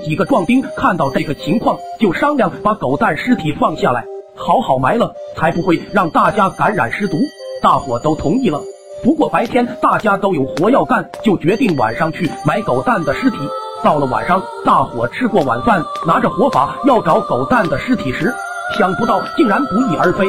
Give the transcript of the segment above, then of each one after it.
几个壮丁看到这个情况，就商量把狗蛋尸体放下来，好好埋了，才不会让大家感染尸毒。大伙都同意了。不过白天大家都有活要干，就决定晚上去埋狗蛋的尸体。到了晚上，大伙吃过晚饭，拿着火把要找狗蛋的尸体时，想不到竟然不翼而飞。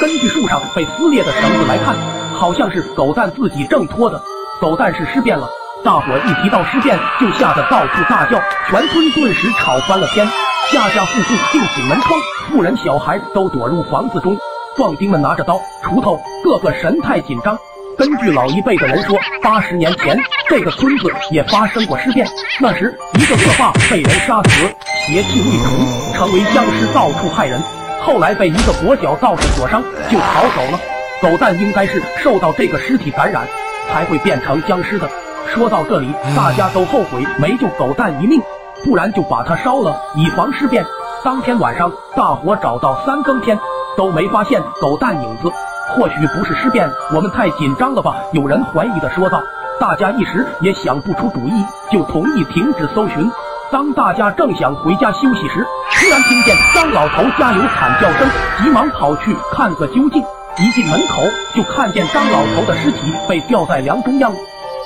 根据树上被撕裂的绳子来看，好像是狗蛋自己挣脱的。狗蛋是尸变了。大伙一提到尸变，就吓得到处大叫，全村顿时吵翻了天，家家户户并紧门窗，妇人小孩都躲入房子中。壮丁们拿着刀、锄头，个个神态紧张。根据老一辈的人说，八十年前这个村子也发生过尸变，那时一个恶霸被人杀死，邪气未除，成为僵尸，到处害人。后来被一个跛脚道士所伤，就逃走了。狗蛋应该是受到这个尸体感染，才会变成僵尸的。说到这里，大家都后悔没救狗蛋一命，不然就把它烧了，以防尸变。当天晚上，大伙找到三更天都没发现狗蛋影子。或许不是尸变，我们太紧张了吧？有人怀疑的说道。大家一时也想不出主意，就同意停止搜寻。当大家正想回家休息时，突然听见张老头家有惨叫声，急忙跑去看个究竟。一进门口，就看见张老头的尸体被吊在梁中央，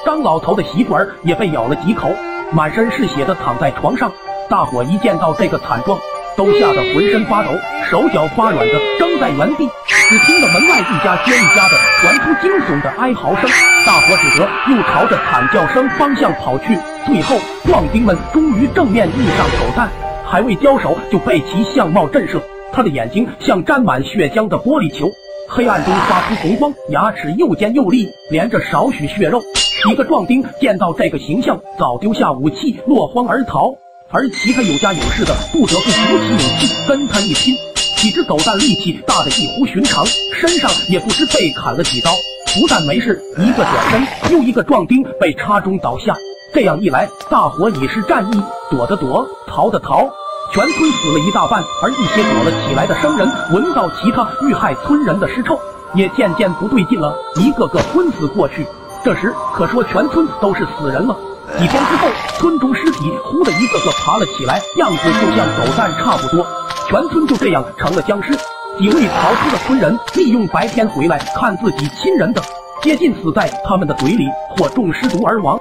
张老头的媳妇儿也被咬了几口，满身是血的躺在床上。大伙一见到这个惨状，都吓得浑身发抖，手脚发软的僵在原地。只听得门外一家接一家的传出惊悚的哀嚎声，大伙只得又朝着惨叫声方向跑去。最后，壮丁们终于正面遇上狗蛋，还未交手就被其相貌震慑。他的眼睛像沾满血浆的玻璃球，黑暗中发出红光，牙齿又尖又利，连着少许血肉。几个壮丁见到这个形象，早丢下武器，落荒而逃。而其他有家有室的，不得不鼓起勇气跟他一拼。几只狗蛋力气大的异乎寻常，身上也不知被砍了几刀，不但没事，一个转身，又一个壮丁被插中倒下。这样一来，大伙已是战意，躲的躲，逃的逃，全村死了一大半。而一些躲了起来的生人，闻到其他遇害村人的尸臭，也渐渐不对劲了，一个个昏死过去。这时可说全村都是死人了。几天之后，村中尸体忽的一个个爬了起来，样子就像狗蛋差不多。全村就这样成了僵尸。几位逃出的村人利用白天回来看自己亲人的，接近死在他们的嘴里，或中尸毒而亡。